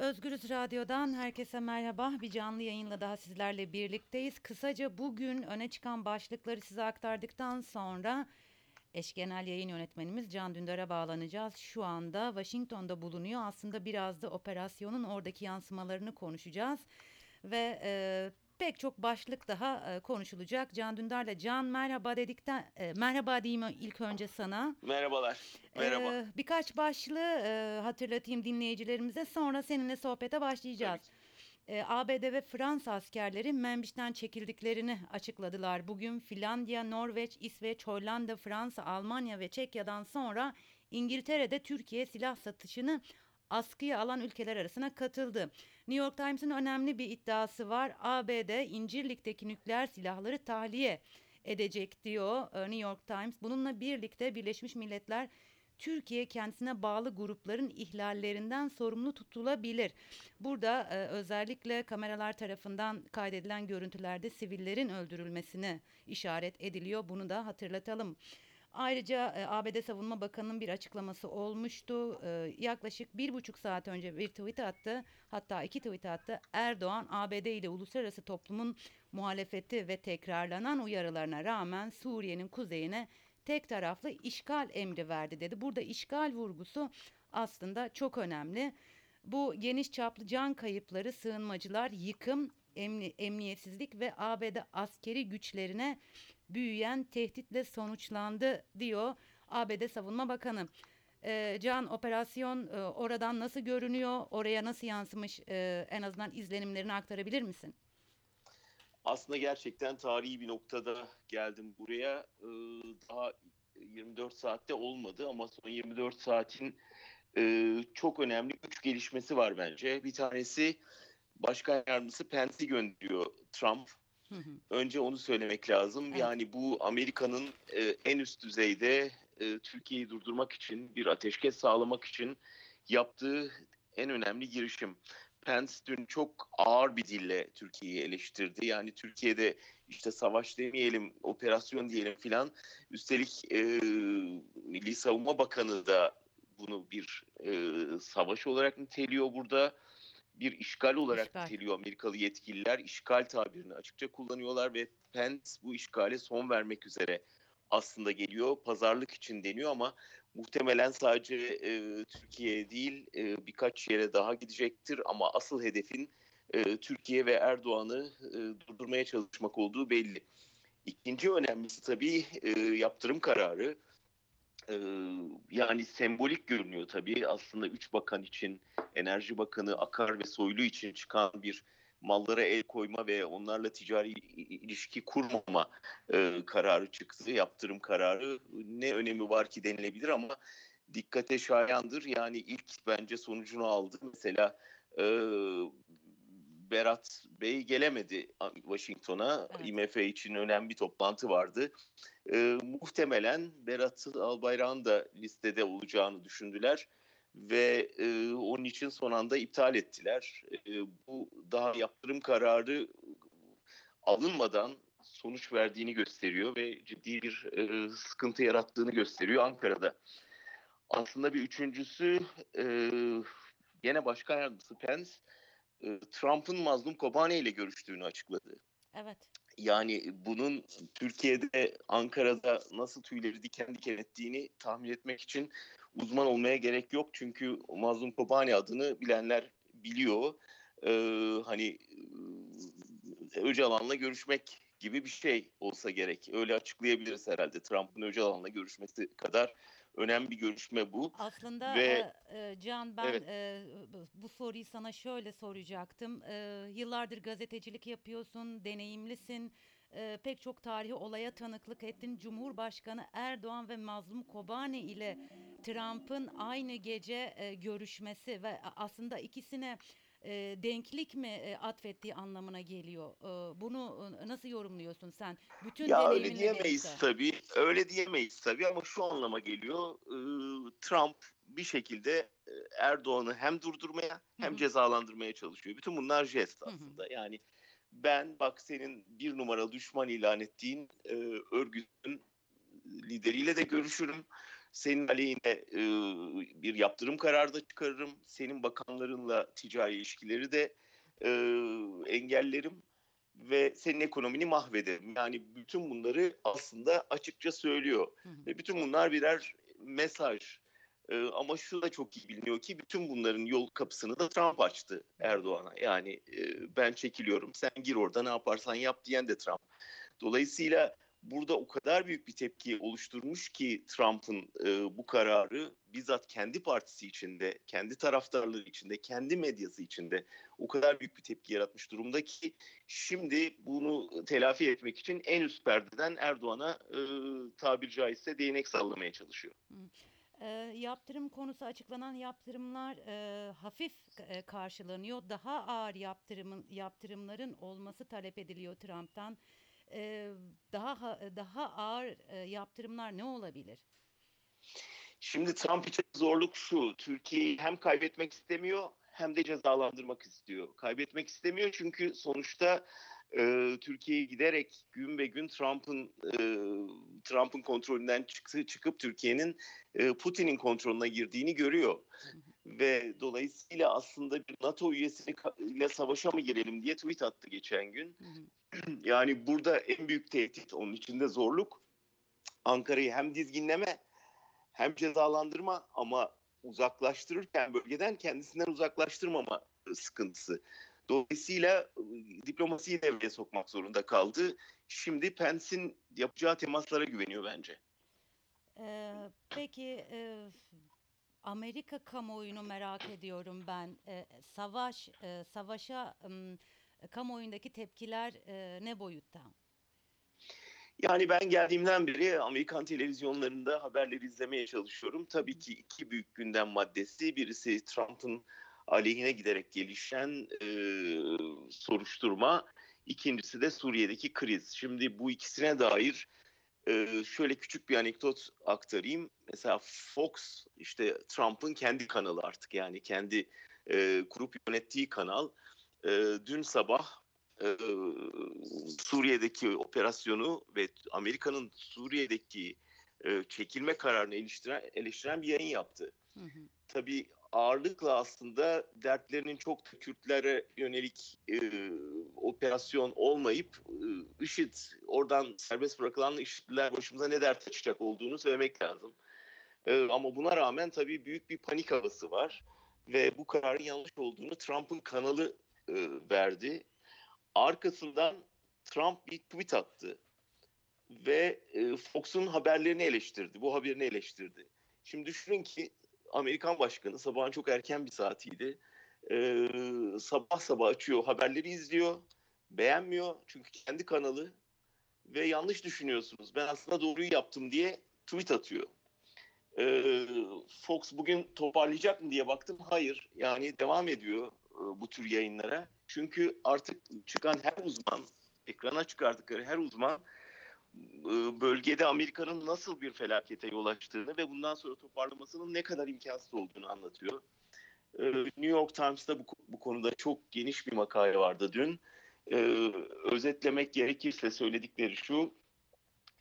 Özgürüz Radyo'dan herkese merhaba. Bir canlı yayınla daha sizlerle birlikteyiz. Kısaca bugün öne çıkan başlıkları size aktardıktan sonra eş genel yayın yönetmenimiz Can Dündar'a bağlanacağız. Şu anda Washington'da bulunuyor. Aslında biraz da operasyonun oradaki yansımalarını konuşacağız. Ve e, pek çok başlık daha e, konuşulacak. Can Dündar'la Can merhaba dedikten e, merhaba diyeyim ilk önce sana. Merhabalar. Merhaba. Ee, birkaç başlığı e, hatırlatayım dinleyicilerimize sonra seninle sohbete başlayacağız. Ee, ABD ve Fransa askerleri Membiş'ten çekildiklerini açıkladılar. Bugün Finlandiya, Norveç, İsveç, Hollanda, Fransa, Almanya ve Çekya'dan sonra İngiltere'de Türkiye silah satışını askıya alan ülkeler arasına katıldı. New York Times'ın önemli bir iddiası var. ABD İncirlik'teki nükleer silahları tahliye edecek diyor e, New York Times. Bununla birlikte Birleşmiş Milletler Türkiye kendisine bağlı grupların ihlallerinden sorumlu tutulabilir. Burada e, özellikle kameralar tarafından kaydedilen görüntülerde sivillerin öldürülmesini işaret ediliyor. Bunu da hatırlatalım. Ayrıca e, ABD Savunma Bakanı'nın bir açıklaması olmuştu. E, yaklaşık bir buçuk saat önce bir tweet attı. Hatta iki tweet attı. Erdoğan ABD ile uluslararası toplumun muhalefeti ve tekrarlanan uyarılarına rağmen Suriye'nin kuzeyine tek taraflı işgal emri verdi dedi. Burada işgal vurgusu aslında çok önemli. Bu geniş çaplı can kayıpları, sığınmacılar, yıkım, emni, emniyetsizlik ve ABD askeri güçlerine büyüyen tehditle sonuçlandı diyor ABD Savunma Bakanı. E, Can operasyon e, oradan nasıl görünüyor? Oraya nasıl yansımış? E, en azından izlenimlerini aktarabilir misin? Aslında gerçekten tarihi bir noktada geldim buraya. Ee, daha 24 saatte olmadı ama son 24 saatin e, çok önemli üç gelişmesi var bence. Bir tanesi Başkan Yardımcısı Pence'i gönderiyor Trump. Önce onu söylemek lazım. Evet. Yani bu Amerika'nın e, en üst düzeyde e, Türkiye'yi durdurmak için, bir ateşkes sağlamak için yaptığı en önemli girişim. Pence dün çok ağır bir dille Türkiye'yi eleştirdi. Yani Türkiye'de işte savaş demeyelim, operasyon diyelim filan. Üstelik e, Milli Savunma Bakanı da bunu bir e, savaş olarak niteliyor burada. Bir işgal olarak işgal. niteliyor Amerikalı yetkililer. İşgal tabirini açıkça kullanıyorlar ve Pence bu işgale son vermek üzere aslında geliyor. Pazarlık için deniyor ama muhtemelen sadece e, Türkiye değil e, birkaç yere daha gidecektir ama asıl hedefin e, Türkiye ve Erdoğan'ı e, durdurmaya çalışmak olduğu belli. İkinci önemlisi tabii e, yaptırım kararı. Yani sembolik görünüyor tabii aslında üç bakan için, Enerji Bakanı Akar ve Soylu için çıkan bir mallara el koyma ve onlarla ticari ilişki kurmama e, kararı çıktı. Yaptırım kararı ne önemi var ki denilebilir ama dikkate şayandır. Yani ilk bence sonucunu aldı. Mesela e, Berat Bey gelemedi Washington'a. Evet. IMF için önemli bir toplantı vardı. E, muhtemelen Berat Albayrak'ın da listede olacağını düşündüler ve e, onun için son anda iptal ettiler. E, bu daha yaptırım kararı alınmadan sonuç verdiğini gösteriyor ve ciddi bir e, sıkıntı yarattığını gösteriyor Ankara'da. Aslında bir üçüncüsü e, yine Başkan Yardımcısı Pence e, Trump'ın Mazlum Kobane ile görüştüğünü açıkladı. Evet. Yani bunun Türkiye'de, Ankara'da nasıl tüyleri diken diken ettiğini tahmin etmek için uzman olmaya gerek yok. Çünkü Mazlum Kobani adını bilenler biliyor. Ee, hani Öcalan'la görüşmek gibi bir şey olsa gerek. Öyle açıklayabiliriz herhalde. Trump'ın Öcalan'la görüşmesi kadar önemli bir görüşme bu. Aslında Ve, e, Can ben evet. e, bu soruyu sana şöyle soracaktım. E, yıllardır gazetecilik yapıyorsun, deneyimlisin. E, pek çok tarihi olaya tanıklık ettin. Cumhurbaşkanı Erdoğan ve Mazlum Kobane ile Trump'ın aynı gece e, görüşmesi ve aslında ikisine e, denklik mi e, atfettiği anlamına geliyor. E, bunu e, nasıl yorumluyorsun sen? Bütün ya öyle diyemeyiz birlikte. tabii. Öyle diyemeyiz tabii ama şu anlama geliyor. E, Trump bir şekilde e, Erdoğan'ı hem durdurmaya hem Hı-hı. cezalandırmaya çalışıyor. Bütün bunlar jest aslında. Hı-hı. Yani ben bak senin bir numaralı düşman ilan ettiğin e, örgütün lideriyle de görüşürüm. Senin aleyhine e, bir yaptırım kararı da çıkarırım. Senin bakanlarınla ticari ilişkileri de e, engellerim ve senin ekonomini mahvederim. Yani bütün bunları aslında açıkça söylüyor. Hı hı. Ve bütün bunlar birer mesaj. Ee, ama şu da çok iyi biliniyor ki bütün bunların yol kapısını da Trump açtı Erdoğan'a. Yani e, ben çekiliyorum sen gir orada ne yaparsan yap diyen de Trump. Dolayısıyla burada o kadar büyük bir tepki oluşturmuş ki Trump'ın e, bu kararı bizzat kendi partisi içinde, kendi taraftarları içinde, kendi medyası içinde o kadar büyük bir tepki yaratmış durumda ki şimdi bunu telafi etmek için en üst perdeden Erdoğan'a e, tabiri caizse değnek sallamaya çalışıyor. E, yaptırım konusu açıklanan yaptırımlar e, hafif e, karşılanıyor. Daha ağır yaptırımın yaptırımların olması talep ediliyor Trump'tan. E, daha ha- daha ağır e, yaptırımlar ne olabilir? Şimdi Trump için zorluk şu, Türkiye'yi hem kaybetmek istemiyor hem de cezalandırmak istiyor. Kaybetmek istemiyor çünkü sonuçta e, Türkiye'yi giderek gün be gün Trump'ın e, Trump'ın kontrolünden çıktı, çıkıp Türkiye'nin e, Putin'in kontrolüne girdiğini görüyor. Ve dolayısıyla aslında bir NATO üyesiyle savaşa mı girelim diye tweet attı geçen gün. Yani burada en büyük tehdit onun içinde zorluk. Ankara'yı hem dizginleme hem cezalandırma ama uzaklaştırırken bölgeden kendisinden uzaklaştırmama sıkıntısı. Dolayısıyla diplomasiyi devreye sokmak zorunda kaldı. Şimdi Pence'in yapacağı temaslara güveniyor bence. E, peki e, Amerika kamuoyunu merak ediyorum ben. E, savaş e, savaşa m, kamuoyundaki tepkiler e, ne boyutta? Yani ben geldiğimden beri Amerikan televizyonlarında haberleri izlemeye çalışıyorum. Tabii ki iki büyük gündem maddesi. Birisi Trump'ın aleyhine giderek gelişen e, soruşturma. İkincisi de Suriye'deki kriz. Şimdi bu ikisine dair şöyle küçük bir anekdot aktarayım. Mesela Fox işte Trump'ın kendi kanalı artık yani kendi e, kurup yönettiği kanal. E, dün sabah e, Suriye'deki operasyonu ve Amerika'nın Suriye'deki e, çekilme kararını eleştiren, eleştiren bir yayın yaptı. Hı hı. Tabii ağırlıkla aslında dertlerinin çok da Kürtlere yönelik e, operasyon olmayıp e, IŞİD oradan serbest bırakılan IŞİD'ler başımıza ne dert açacak olduğunu söylemek lazım. E, ama buna rağmen tabii büyük bir panik havası var ve bu kararın yanlış olduğunu Trump'ın kanalı e, verdi. Arkasından Trump bir tweet attı ve e, Fox'un haberlerini eleştirdi. Bu haberini eleştirdi. Şimdi düşünün ki Amerikan başkanı sabahın çok erken bir saatiydi. E, sabah sabah açıyor haberleri izliyor. Beğenmiyor çünkü kendi kanalı ve yanlış düşünüyorsunuz. Ben aslında doğruyu yaptım diye tweet atıyor. E, Fox bugün toparlayacak mı diye baktım. Hayır. Yani devam ediyor bu tür yayınlara. Çünkü artık çıkan her uzman, ekrana çıkardıkları her uzman bölgede Amerika'nın nasıl bir felakete yol açtığını ve bundan sonra toparlamasının ne kadar imkansız olduğunu anlatıyor. E, New York Times'ta bu, bu konuda çok geniş bir makale vardı dün. E, özetlemek gerekirse söyledikleri şu,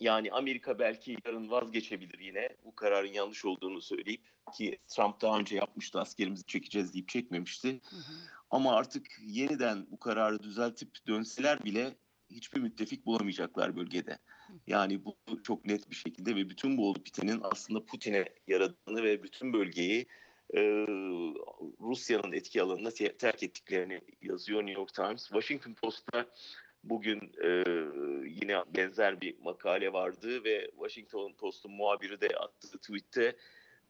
yani Amerika belki yarın vazgeçebilir yine bu kararın yanlış olduğunu söyleyip ki Trump daha önce yapmıştı askerimizi çekeceğiz deyip çekmemişti. Hı hı. Ama artık yeniden bu kararı düzeltip dönseler bile hiçbir müttefik bulamayacaklar bölgede. Yani bu çok net bir şekilde ve bütün bu olup bitenin aslında Putin'e yaradığını ve bütün bölgeyi e, Rusya'nın etki alanına te- terk ettiklerini yazıyor New York Times. Washington Post'ta bugün e, yine benzer bir makale vardı ve Washington Post'un muhabiri de attığı tweette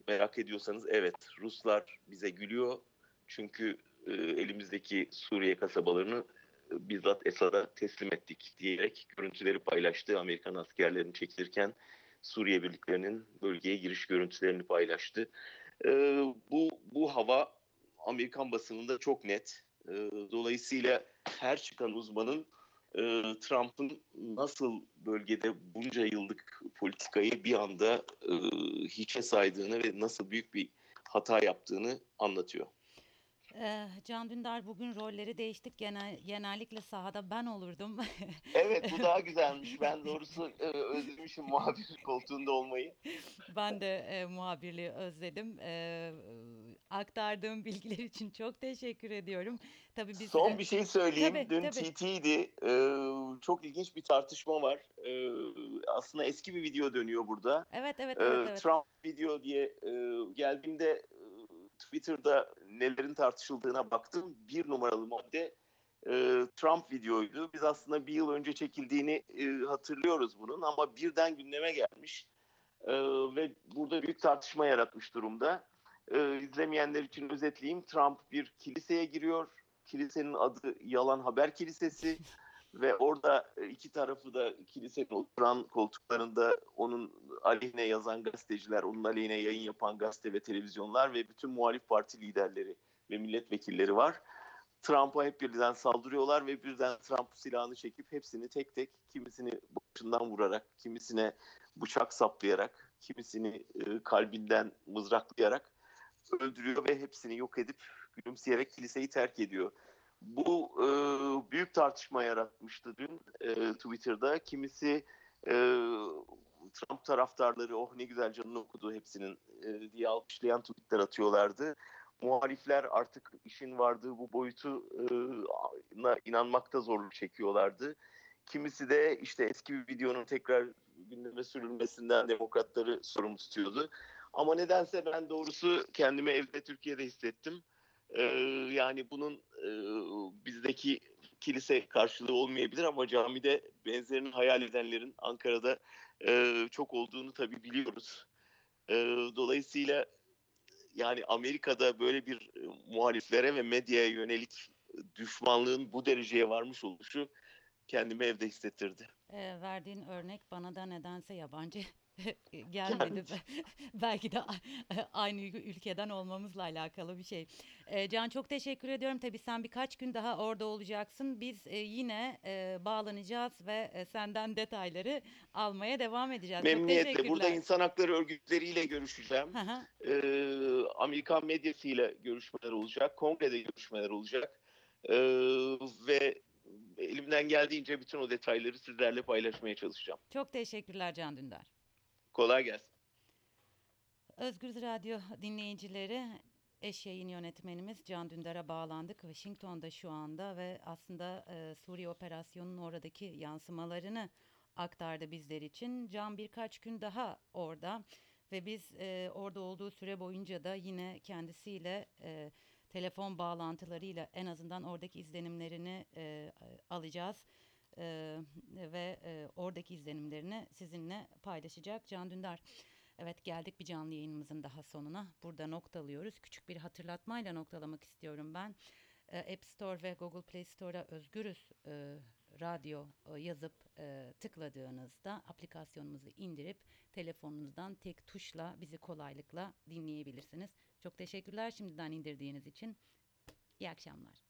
merak ediyorsanız evet Ruslar bize gülüyor çünkü e, elimizdeki Suriye kasabalarını bizzat Esad'a teslim ettik diyerek görüntüleri paylaştı. Amerikan askerlerinin çekilirken Suriye birliklerinin bölgeye giriş görüntülerini paylaştı. E, bu bu hava Amerikan basınında çok net. E, dolayısıyla her çıkan uzmanın e, Trump'ın nasıl bölgede bunca yıllık politikayı bir anda e, hiçe saydığını ve nasıl büyük bir hata yaptığını anlatıyor. Ee, Can Dündar bugün rolleri değiştik. Genel, genellikle sahada ben olurdum. Evet bu daha güzelmiş. Ben doğrusu e, özlemişim muhabir koltuğunda olmayı. Ben de e, muhabirliği özledim. Ee, aktardığım bilgiler için çok teşekkür ediyorum. Tabii biz Son e, bir şey söyleyeyim. Tabii, Dün tabii. TT'ydi. Ee, çok ilginç bir tartışma var. Ee, aslında eski bir video dönüyor burada. evet evet evet evet. Trump video diye e, geldiğimde e, Twitter'da nelerin tartışıldığına baktım. Bir numaralı madde e, Trump videoydu. Biz aslında bir yıl önce çekildiğini e, hatırlıyoruz bunun ama birden gündeme gelmiş E, ve burada büyük tartışma yaratmış durumda. E, izlemeyenler için özetleyeyim. Trump bir kiliseye giriyor. Kilisenin adı Yalan Haber Kilisesi ve orada e, iki tarafı da kilisenin oturan koltuklarında onun aleyhine yazan gazeteciler, onun aleyhine yayın yapan gazete ve televizyonlar ve bütün muhalif parti liderleri ve milletvekilleri var. Trump'a hep birden saldırıyorlar ve birden Trump silahını çekip hepsini tek tek kimisini başından vurarak, kimisine bıçak saplayarak, kimisini e, kalbinden mızraklayarak öldürüyor ve hepsini yok edip gülümseyerek kiliseyi terk ediyor. Bu e, büyük tartışma yaratmıştı dün e, Twitter'da. Kimisi e, Trump taraftarları oh ne güzel canını okudu hepsinin e, diye alkışlayan tweetler atıyorlardı. Muhalifler artık işin vardığı bu boyutuna inanmakta zorluk çekiyorlardı. Kimisi de işte eski bir videonun tekrar gündeme sürülmesinden demokratları sorumlu tutuyordu. Ama nedense ben doğrusu kendimi evde Türkiye'de hissettim. Ee, yani bunun e, bizdeki kilise karşılığı olmayabilir ama camide benzerini hayal edenlerin Ankara'da e, çok olduğunu tabii biliyoruz. E, dolayısıyla yani Amerika'da böyle bir e, muhaliflere ve medyaya yönelik düşmanlığın bu dereceye varmış oluşu kendimi evde hissettirdi. Ee, verdiğin örnek bana da nedense yabancı gelmedi. Belki de aynı ül- ülkeden olmamızla alakalı bir şey. Can çok teşekkür ediyorum. Tabii sen birkaç gün daha orada olacaksın. Biz e, yine e, bağlanacağız ve e, senden detayları almaya devam edeceğiz. Memnuniyetle. Burada insan hakları örgütleriyle görüşeceğim. Ee, Amerikan medyasıyla görüşmeler olacak. Kongrede görüşmeler olacak. Ee, ve elimden geldiğince bütün o detayları sizlerle paylaşmaya çalışacağım. Çok teşekkürler Can Dündar. Kolay gelsin. Özgür Radyo dinleyicileri eş yayın yönetmenimiz Can Dündar'a bağlandık. Washington'da şu anda ve aslında e, Suriye operasyonunun oradaki yansımalarını aktardı bizler için. Can birkaç gün daha orada ve biz e, orada olduğu süre boyunca da yine kendisiyle e, telefon bağlantılarıyla en azından oradaki izlenimlerini e, alacağız. E, ve e, oradaki izlenimlerini sizinle paylaşacak Can Dündar. Evet geldik bir canlı yayınımızın daha sonuna. Burada noktalıyoruz. Küçük bir hatırlatmayla noktalamak istiyorum ben. Ee, App Store ve Google Play Store'a Özgürüz e, Radyo e, yazıp e, tıkladığınızda aplikasyonumuzu indirip telefonunuzdan tek tuşla bizi kolaylıkla dinleyebilirsiniz. Çok teşekkürler şimdiden indirdiğiniz için. İyi akşamlar.